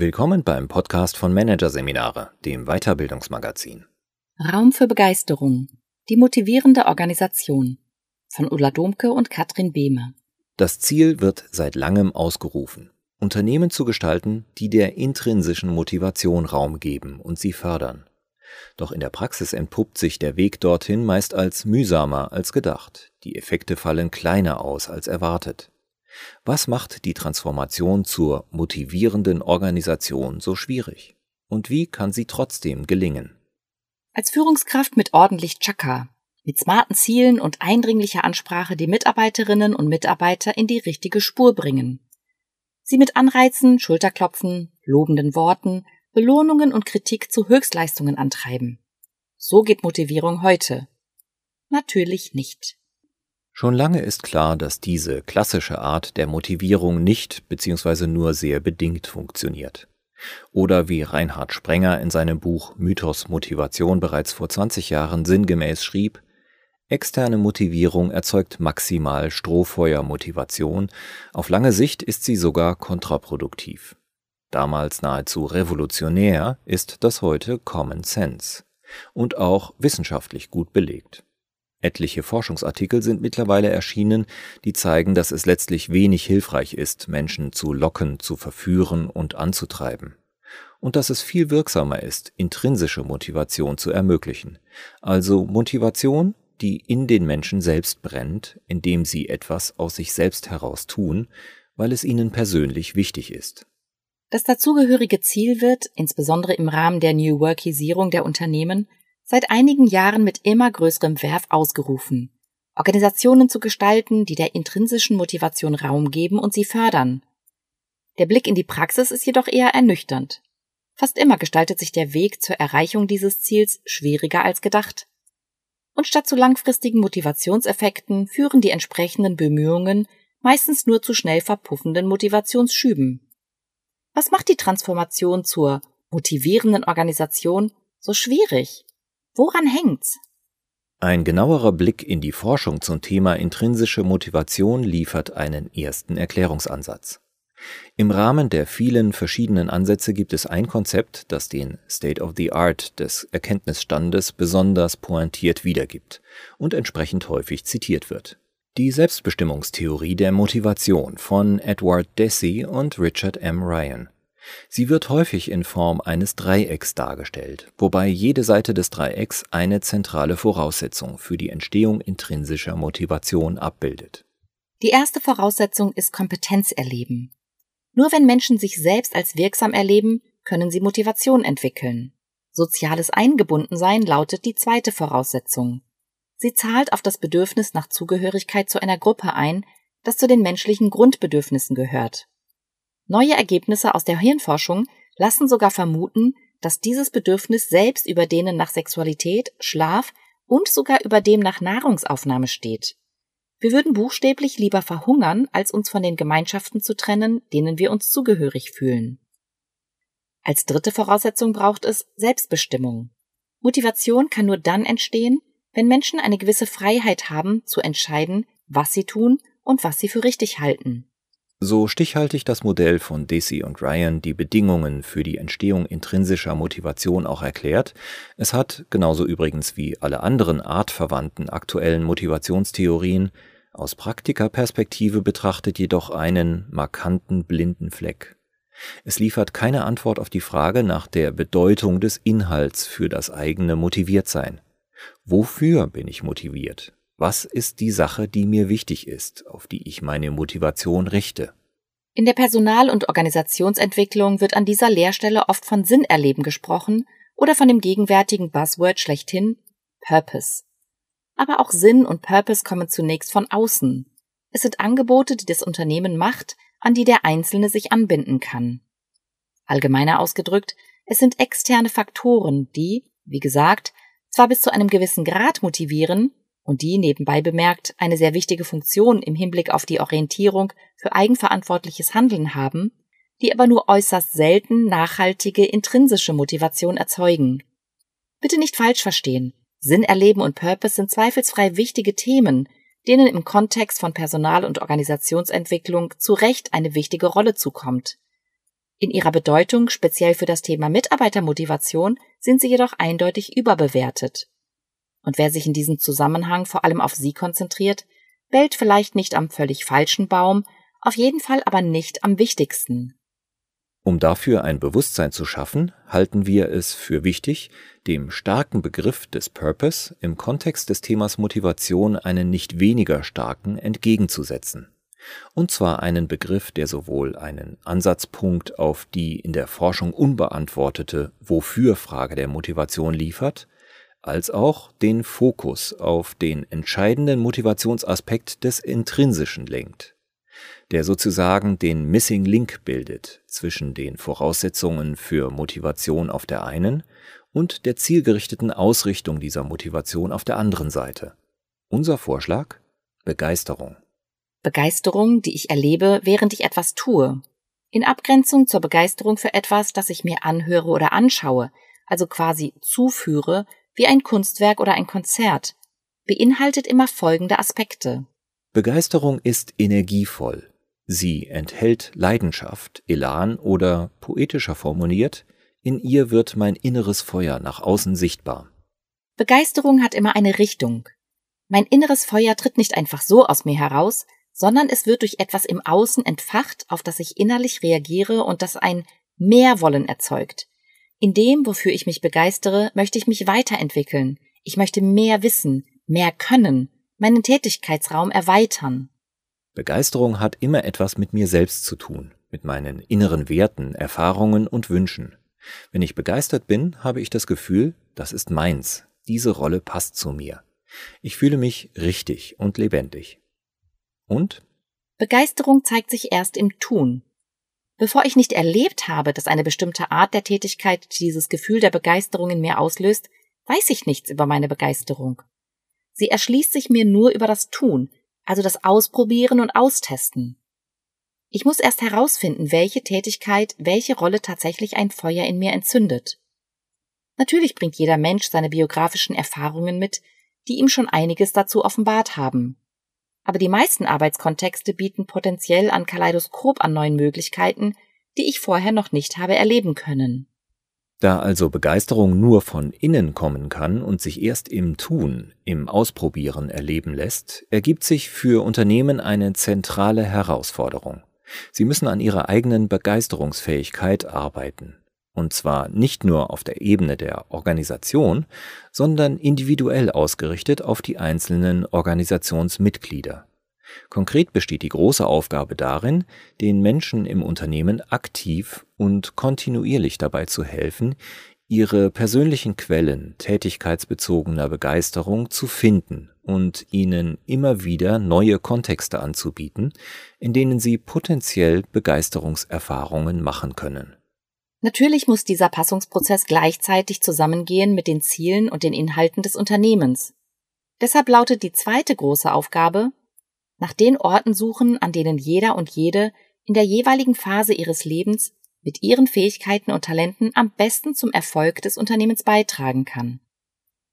Willkommen beim Podcast von Managerseminare, dem Weiterbildungsmagazin. Raum für Begeisterung. Die motivierende Organisation. Von Ulla Domke und Katrin Behme. Das Ziel wird seit langem ausgerufen. Unternehmen zu gestalten, die der intrinsischen Motivation Raum geben und sie fördern. Doch in der Praxis entpuppt sich der Weg dorthin meist als mühsamer als gedacht. Die Effekte fallen kleiner aus als erwartet. Was macht die Transformation zur motivierenden Organisation so schwierig? Und wie kann sie trotzdem gelingen? Als Führungskraft mit ordentlich Chaka, mit smarten Zielen und eindringlicher Ansprache die Mitarbeiterinnen und Mitarbeiter in die richtige Spur bringen. Sie mit Anreizen, Schulterklopfen, lobenden Worten, Belohnungen und Kritik zu Höchstleistungen antreiben. So geht Motivierung heute. Natürlich nicht. Schon lange ist klar, dass diese klassische Art der Motivierung nicht bzw. nur sehr bedingt funktioniert. Oder wie Reinhard Sprenger in seinem Buch Mythos Motivation bereits vor 20 Jahren sinngemäß schrieb, externe Motivierung erzeugt maximal Strohfeuermotivation, auf lange Sicht ist sie sogar kontraproduktiv. Damals nahezu revolutionär ist das heute Common Sense und auch wissenschaftlich gut belegt. Etliche Forschungsartikel sind mittlerweile erschienen, die zeigen, dass es letztlich wenig hilfreich ist, Menschen zu locken, zu verführen und anzutreiben. Und dass es viel wirksamer ist, intrinsische Motivation zu ermöglichen, also Motivation, die in den Menschen selbst brennt, indem sie etwas aus sich selbst heraus tun, weil es ihnen persönlich wichtig ist. Das dazugehörige Ziel wird, insbesondere im Rahmen der New Workisierung der Unternehmen, seit einigen Jahren mit immer größerem Werf ausgerufen, Organisationen zu gestalten, die der intrinsischen Motivation Raum geben und sie fördern. Der Blick in die Praxis ist jedoch eher ernüchternd. Fast immer gestaltet sich der Weg zur Erreichung dieses Ziels schwieriger als gedacht. Und statt zu langfristigen Motivationseffekten führen die entsprechenden Bemühungen meistens nur zu schnell verpuffenden Motivationsschüben. Was macht die Transformation zur motivierenden Organisation so schwierig? Woran hängt's? Ein genauerer Blick in die Forschung zum Thema intrinsische Motivation liefert einen ersten Erklärungsansatz. Im Rahmen der vielen verschiedenen Ansätze gibt es ein Konzept, das den State of the Art des Erkenntnisstandes besonders pointiert wiedergibt und entsprechend häufig zitiert wird. Die Selbstbestimmungstheorie der Motivation von Edward Deci und Richard M. Ryan. Sie wird häufig in Form eines Dreiecks dargestellt, wobei jede Seite des Dreiecks eine zentrale Voraussetzung für die Entstehung intrinsischer Motivation abbildet. Die erste Voraussetzung ist Kompetenz erleben. Nur wenn Menschen sich selbst als wirksam erleben, können sie Motivation entwickeln. Soziales Eingebundensein lautet die zweite Voraussetzung. Sie zahlt auf das Bedürfnis nach Zugehörigkeit zu einer Gruppe ein, das zu den menschlichen Grundbedürfnissen gehört. Neue Ergebnisse aus der Hirnforschung lassen sogar vermuten, dass dieses Bedürfnis selbst über denen nach Sexualität, Schlaf und sogar über dem nach Nahrungsaufnahme steht. Wir würden buchstäblich lieber verhungern, als uns von den Gemeinschaften zu trennen, denen wir uns zugehörig fühlen. Als dritte Voraussetzung braucht es Selbstbestimmung. Motivation kann nur dann entstehen, wenn Menschen eine gewisse Freiheit haben, zu entscheiden, was sie tun und was sie für richtig halten. So stichhaltig das Modell von Deci und Ryan die Bedingungen für die Entstehung intrinsischer Motivation auch erklärt, es hat, genauso übrigens wie alle anderen artverwandten aktuellen Motivationstheorien, aus Praktikerperspektive betrachtet jedoch einen markanten blinden Fleck. Es liefert keine Antwort auf die Frage nach der Bedeutung des Inhalts für das eigene Motiviertsein. Wofür bin ich motiviert? Was ist die Sache, die mir wichtig ist, auf die ich meine Motivation richte? In der Personal- und Organisationsentwicklung wird an dieser Lehrstelle oft von Sinnerleben gesprochen oder von dem gegenwärtigen Buzzword schlechthin Purpose. Aber auch Sinn und Purpose kommen zunächst von außen. Es sind Angebote, die das Unternehmen macht, an die der Einzelne sich anbinden kann. Allgemeiner ausgedrückt, es sind externe Faktoren, die, wie gesagt, zwar bis zu einem gewissen Grad motivieren, und die nebenbei bemerkt eine sehr wichtige Funktion im Hinblick auf die Orientierung für eigenverantwortliches Handeln haben, die aber nur äußerst selten nachhaltige intrinsische Motivation erzeugen. Bitte nicht falsch verstehen. Sinn erleben und Purpose sind zweifelsfrei wichtige Themen, denen im Kontext von Personal- und Organisationsentwicklung zu Recht eine wichtige Rolle zukommt. In ihrer Bedeutung speziell für das Thema Mitarbeitermotivation sind sie jedoch eindeutig überbewertet. Und wer sich in diesem Zusammenhang vor allem auf sie konzentriert, bellt vielleicht nicht am völlig falschen Baum, auf jeden Fall aber nicht am wichtigsten. Um dafür ein Bewusstsein zu schaffen, halten wir es für wichtig, dem starken Begriff des Purpose im Kontext des Themas Motivation einen nicht weniger starken entgegenzusetzen. Und zwar einen Begriff, der sowohl einen Ansatzpunkt auf die in der Forschung unbeantwortete Wofür-Frage der Motivation liefert, als auch den Fokus auf den entscheidenden Motivationsaspekt des Intrinsischen lenkt der sozusagen den Missing Link bildet zwischen den Voraussetzungen für Motivation auf der einen und der zielgerichteten Ausrichtung dieser Motivation auf der anderen Seite. Unser Vorschlag? Begeisterung. Begeisterung, die ich erlebe, während ich etwas tue. In Abgrenzung zur Begeisterung für etwas, das ich mir anhöre oder anschaue, also quasi zuführe, wie ein Kunstwerk oder ein Konzert, beinhaltet immer folgende Aspekte. Begeisterung ist energievoll, Sie enthält Leidenschaft, Elan oder poetischer formuliert, in ihr wird mein inneres Feuer nach außen sichtbar. Begeisterung hat immer eine Richtung. Mein inneres Feuer tritt nicht einfach so aus mir heraus, sondern es wird durch etwas im Außen entfacht, auf das ich innerlich reagiere und das ein Mehrwollen erzeugt. In dem, wofür ich mich begeistere, möchte ich mich weiterentwickeln. Ich möchte mehr wissen, mehr können, meinen Tätigkeitsraum erweitern. Begeisterung hat immer etwas mit mir selbst zu tun, mit meinen inneren Werten, Erfahrungen und Wünschen. Wenn ich begeistert bin, habe ich das Gefühl, das ist meins, diese Rolle passt zu mir. Ich fühle mich richtig und lebendig. Und? Begeisterung zeigt sich erst im Tun. Bevor ich nicht erlebt habe, dass eine bestimmte Art der Tätigkeit dieses Gefühl der Begeisterung in mir auslöst, weiß ich nichts über meine Begeisterung. Sie erschließt sich mir nur über das Tun, also das Ausprobieren und Austesten. Ich muss erst herausfinden, welche Tätigkeit, welche Rolle tatsächlich ein Feuer in mir entzündet. Natürlich bringt jeder Mensch seine biografischen Erfahrungen mit, die ihm schon einiges dazu offenbart haben. Aber die meisten Arbeitskontexte bieten potenziell ein Kaleidoskop an neuen Möglichkeiten, die ich vorher noch nicht habe erleben können. Da also Begeisterung nur von innen kommen kann und sich erst im Tun, im Ausprobieren erleben lässt, ergibt sich für Unternehmen eine zentrale Herausforderung. Sie müssen an ihrer eigenen Begeisterungsfähigkeit arbeiten. Und zwar nicht nur auf der Ebene der Organisation, sondern individuell ausgerichtet auf die einzelnen Organisationsmitglieder. Konkret besteht die große Aufgabe darin, den Menschen im Unternehmen aktiv und kontinuierlich dabei zu helfen, ihre persönlichen Quellen tätigkeitsbezogener Begeisterung zu finden und ihnen immer wieder neue Kontexte anzubieten, in denen sie potenziell Begeisterungserfahrungen machen können. Natürlich muss dieser Passungsprozess gleichzeitig zusammengehen mit den Zielen und den Inhalten des Unternehmens. Deshalb lautet die zweite große Aufgabe, nach den Orten suchen, an denen jeder und jede in der jeweiligen Phase ihres Lebens mit ihren Fähigkeiten und Talenten am besten zum Erfolg des Unternehmens beitragen kann.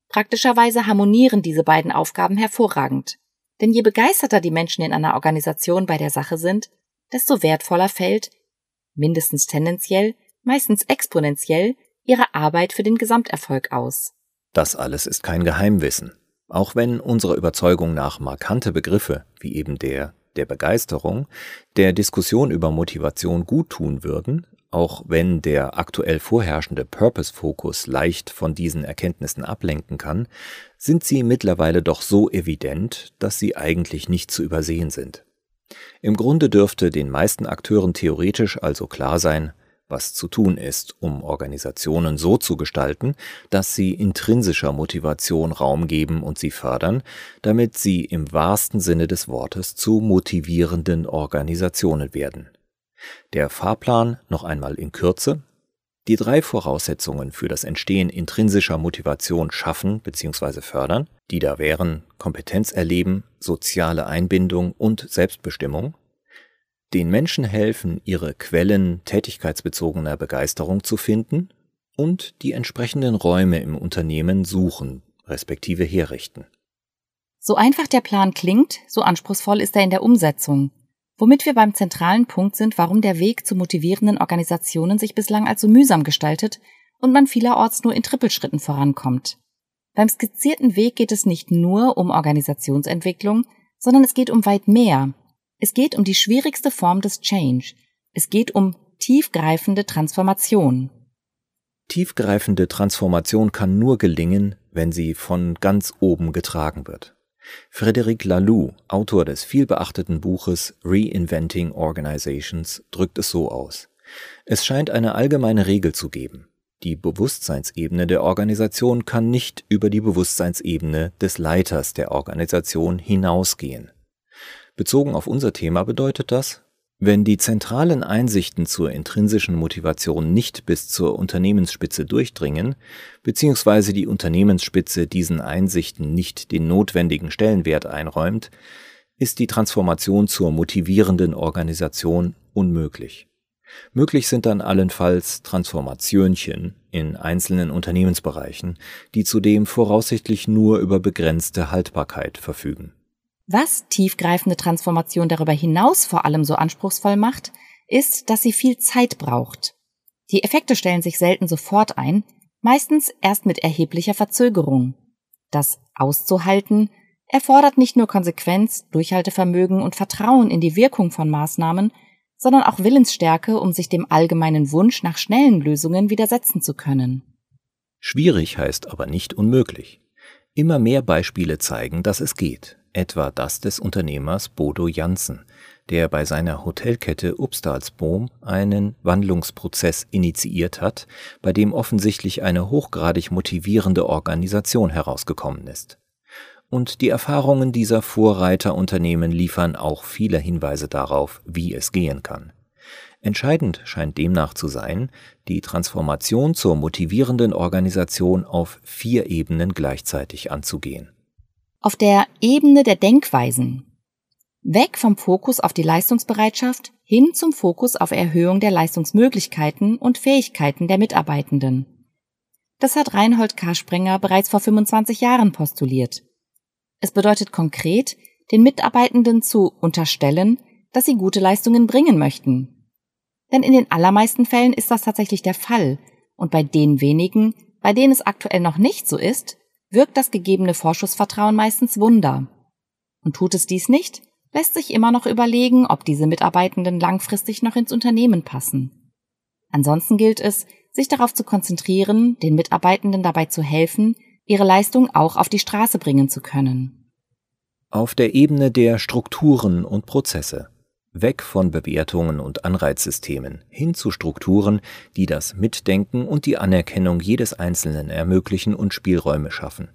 Praktischerweise harmonieren diese beiden Aufgaben hervorragend. Denn je begeisterter die Menschen in einer Organisation bei der Sache sind, desto wertvoller fällt, mindestens tendenziell, meistens exponentiell, ihre Arbeit für den Gesamterfolg aus. Das alles ist kein Geheimwissen. Auch wenn unserer Überzeugung nach markante Begriffe, wie eben der der Begeisterung, der Diskussion über Motivation gut tun würden, auch wenn der aktuell vorherrschende Purpose-Fokus leicht von diesen Erkenntnissen ablenken kann, sind sie mittlerweile doch so evident, dass sie eigentlich nicht zu übersehen sind. Im Grunde dürfte den meisten Akteuren theoretisch also klar sein, was zu tun ist, um Organisationen so zu gestalten, dass sie intrinsischer Motivation Raum geben und sie fördern, damit sie im wahrsten Sinne des Wortes zu motivierenden Organisationen werden. Der Fahrplan noch einmal in Kürze. Die drei Voraussetzungen für das Entstehen intrinsischer Motivation schaffen bzw. fördern, die da wären Kompetenz erleben, soziale Einbindung und Selbstbestimmung, den Menschen helfen, ihre Quellen tätigkeitsbezogener Begeisterung zu finden und die entsprechenden Räume im Unternehmen suchen, respektive herrichten. So einfach der Plan klingt, so anspruchsvoll ist er in der Umsetzung. womit wir beim zentralen Punkt sind, warum der Weg zu motivierenden Organisationen sich bislang als so mühsam gestaltet und man vielerorts nur in Trippelschritten vorankommt. Beim skizzierten Weg geht es nicht nur um Organisationsentwicklung, sondern es geht um weit mehr. Es geht um die schwierigste Form des Change. Es geht um tiefgreifende Transformation. Tiefgreifende Transformation kann nur gelingen, wenn sie von ganz oben getragen wird. Frederic Laloux, Autor des vielbeachteten Buches Reinventing Organizations, drückt es so aus. Es scheint eine allgemeine Regel zu geben. Die Bewusstseinsebene der Organisation kann nicht über die Bewusstseinsebene des Leiters der Organisation hinausgehen. Bezogen auf unser Thema bedeutet das, wenn die zentralen Einsichten zur intrinsischen Motivation nicht bis zur Unternehmensspitze durchdringen, beziehungsweise die Unternehmensspitze diesen Einsichten nicht den notwendigen Stellenwert einräumt, ist die Transformation zur motivierenden Organisation unmöglich. Möglich sind dann allenfalls Transformationchen in einzelnen Unternehmensbereichen, die zudem voraussichtlich nur über begrenzte Haltbarkeit verfügen. Was tiefgreifende Transformation darüber hinaus vor allem so anspruchsvoll macht, ist, dass sie viel Zeit braucht. Die Effekte stellen sich selten sofort ein, meistens erst mit erheblicher Verzögerung. Das auszuhalten erfordert nicht nur Konsequenz, Durchhaltevermögen und Vertrauen in die Wirkung von Maßnahmen, sondern auch Willensstärke, um sich dem allgemeinen Wunsch nach schnellen Lösungen widersetzen zu können. Schwierig heißt aber nicht unmöglich. Immer mehr Beispiele zeigen, dass es geht etwa das des Unternehmers Bodo Janssen, der bei seiner Hotelkette Upstalsboom einen Wandlungsprozess initiiert hat, bei dem offensichtlich eine hochgradig motivierende Organisation herausgekommen ist. Und die Erfahrungen dieser Vorreiterunternehmen liefern auch viele Hinweise darauf, wie es gehen kann. Entscheidend scheint demnach zu sein, die Transformation zur motivierenden Organisation auf vier Ebenen gleichzeitig anzugehen auf der Ebene der Denkweisen. Weg vom Fokus auf die Leistungsbereitschaft hin zum Fokus auf Erhöhung der Leistungsmöglichkeiten und Fähigkeiten der Mitarbeitenden. Das hat Reinhold K. Sprenger bereits vor 25 Jahren postuliert. Es bedeutet konkret, den Mitarbeitenden zu unterstellen, dass sie gute Leistungen bringen möchten. Denn in den allermeisten Fällen ist das tatsächlich der Fall, und bei den wenigen, bei denen es aktuell noch nicht so ist, wirkt das gegebene Vorschussvertrauen meistens Wunder. Und tut es dies nicht, lässt sich immer noch überlegen, ob diese Mitarbeitenden langfristig noch ins Unternehmen passen. Ansonsten gilt es, sich darauf zu konzentrieren, den Mitarbeitenden dabei zu helfen, ihre Leistung auch auf die Straße bringen zu können. Auf der Ebene der Strukturen und Prozesse weg von Bewertungen und Anreizsystemen hin zu Strukturen, die das Mitdenken und die Anerkennung jedes Einzelnen ermöglichen und Spielräume schaffen.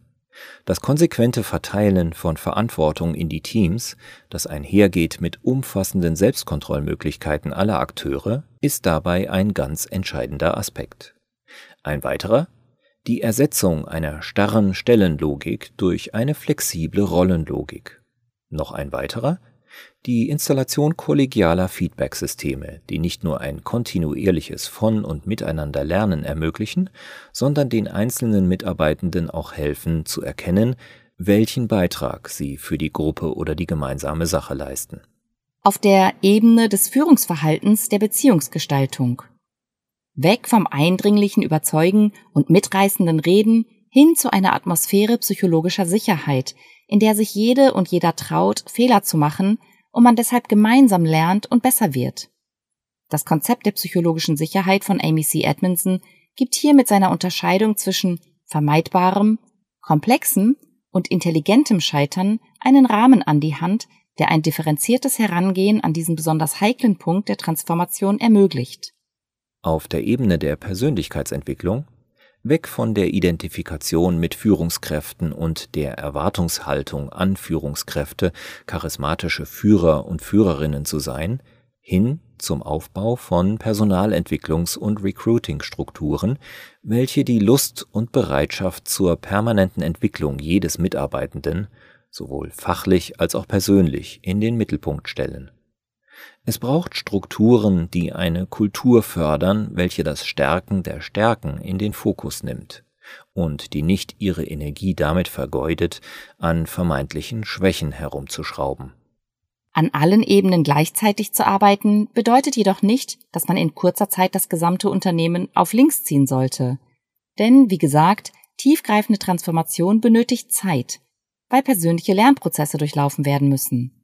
Das konsequente Verteilen von Verantwortung in die Teams, das einhergeht mit umfassenden Selbstkontrollmöglichkeiten aller Akteure, ist dabei ein ganz entscheidender Aspekt. Ein weiterer die Ersetzung einer starren Stellenlogik durch eine flexible Rollenlogik. Noch ein weiterer die Installation kollegialer Feedbacksysteme, die nicht nur ein kontinuierliches Von- und Miteinanderlernen ermöglichen, sondern den einzelnen Mitarbeitenden auch helfen zu erkennen, welchen Beitrag sie für die Gruppe oder die gemeinsame Sache leisten. Auf der Ebene des Führungsverhaltens der Beziehungsgestaltung. Weg vom eindringlichen Überzeugen und mitreißenden Reden hin zu einer Atmosphäre psychologischer Sicherheit, in der sich jede und jeder traut, Fehler zu machen und man deshalb gemeinsam lernt und besser wird. Das Konzept der psychologischen Sicherheit von Amy C. Edmondson gibt hier mit seiner Unterscheidung zwischen vermeidbarem, komplexem und intelligentem Scheitern einen Rahmen an die Hand, der ein differenziertes Herangehen an diesen besonders heiklen Punkt der Transformation ermöglicht. Auf der Ebene der Persönlichkeitsentwicklung weg von der Identifikation mit Führungskräften und der Erwartungshaltung an Führungskräfte, charismatische Führer und Führerinnen zu sein, hin zum Aufbau von Personalentwicklungs- und Recruiting-Strukturen, welche die Lust und Bereitschaft zur permanenten Entwicklung jedes Mitarbeitenden, sowohl fachlich als auch persönlich, in den Mittelpunkt stellen es braucht Strukturen, die eine Kultur fördern, welche das Stärken der Stärken in den Fokus nimmt und die nicht ihre Energie damit vergeudet, an vermeintlichen Schwächen herumzuschrauben. An allen Ebenen gleichzeitig zu arbeiten, bedeutet jedoch nicht, dass man in kurzer Zeit das gesamte Unternehmen auf links ziehen sollte. Denn, wie gesagt, tiefgreifende Transformation benötigt Zeit, weil persönliche Lernprozesse durchlaufen werden müssen.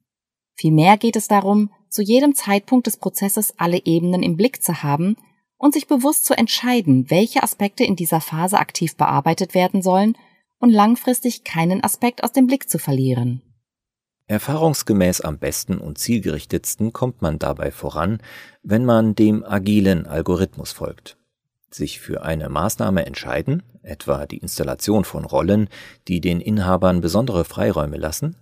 Vielmehr geht es darum, zu jedem Zeitpunkt des Prozesses alle Ebenen im Blick zu haben und sich bewusst zu entscheiden, welche Aspekte in dieser Phase aktiv bearbeitet werden sollen und langfristig keinen Aspekt aus dem Blick zu verlieren. Erfahrungsgemäß am besten und zielgerichtetsten kommt man dabei voran, wenn man dem agilen Algorithmus folgt. Sich für eine Maßnahme entscheiden, etwa die Installation von Rollen, die den Inhabern besondere Freiräume lassen,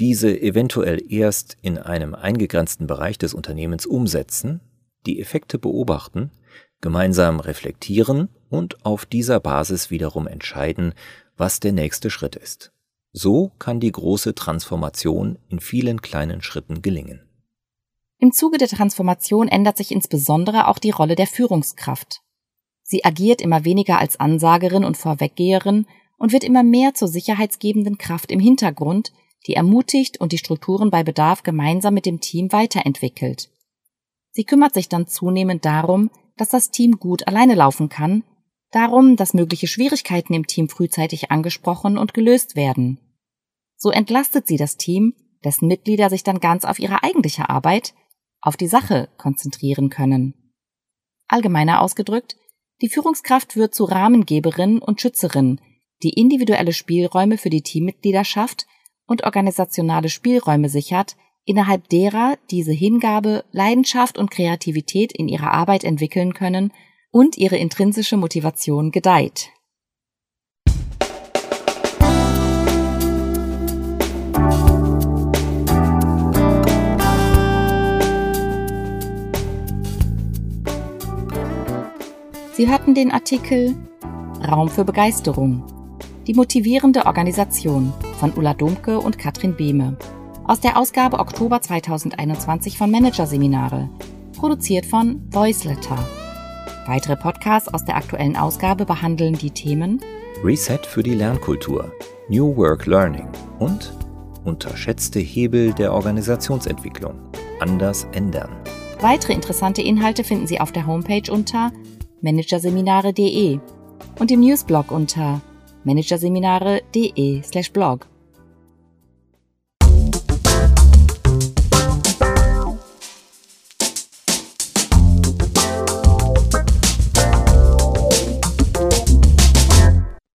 diese eventuell erst in einem eingegrenzten Bereich des Unternehmens umsetzen, die Effekte beobachten, gemeinsam reflektieren und auf dieser Basis wiederum entscheiden, was der nächste Schritt ist. So kann die große Transformation in vielen kleinen Schritten gelingen. Im Zuge der Transformation ändert sich insbesondere auch die Rolle der Führungskraft. Sie agiert immer weniger als Ansagerin und Vorweggeherin und wird immer mehr zur sicherheitsgebenden Kraft im Hintergrund, die ermutigt und die Strukturen bei Bedarf gemeinsam mit dem Team weiterentwickelt. Sie kümmert sich dann zunehmend darum, dass das Team gut alleine laufen kann, darum, dass mögliche Schwierigkeiten im Team frühzeitig angesprochen und gelöst werden. So entlastet sie das Team, dessen Mitglieder sich dann ganz auf ihre eigentliche Arbeit, auf die Sache konzentrieren können. Allgemeiner ausgedrückt, die Führungskraft wird zu Rahmengeberin und Schützerin, die individuelle Spielräume für die Teammitglieder schafft und organisationale Spielräume sichert, innerhalb derer diese Hingabe, Leidenschaft und Kreativität in ihrer Arbeit entwickeln können und ihre intrinsische Motivation gedeiht. Sie hörten den Artikel Raum für Begeisterung. Die motivierende Organisation von Ulla Domke und Katrin Behme. Aus der Ausgabe Oktober 2021 von Managerseminare. Produziert von Voiceletter. Weitere Podcasts aus der aktuellen Ausgabe behandeln die Themen Reset für die Lernkultur, New Work Learning und unterschätzte Hebel der Organisationsentwicklung. Anders ändern. Weitere interessante Inhalte finden Sie auf der Homepage unter managerseminare.de und im Newsblog unter managerseminare.de/blog.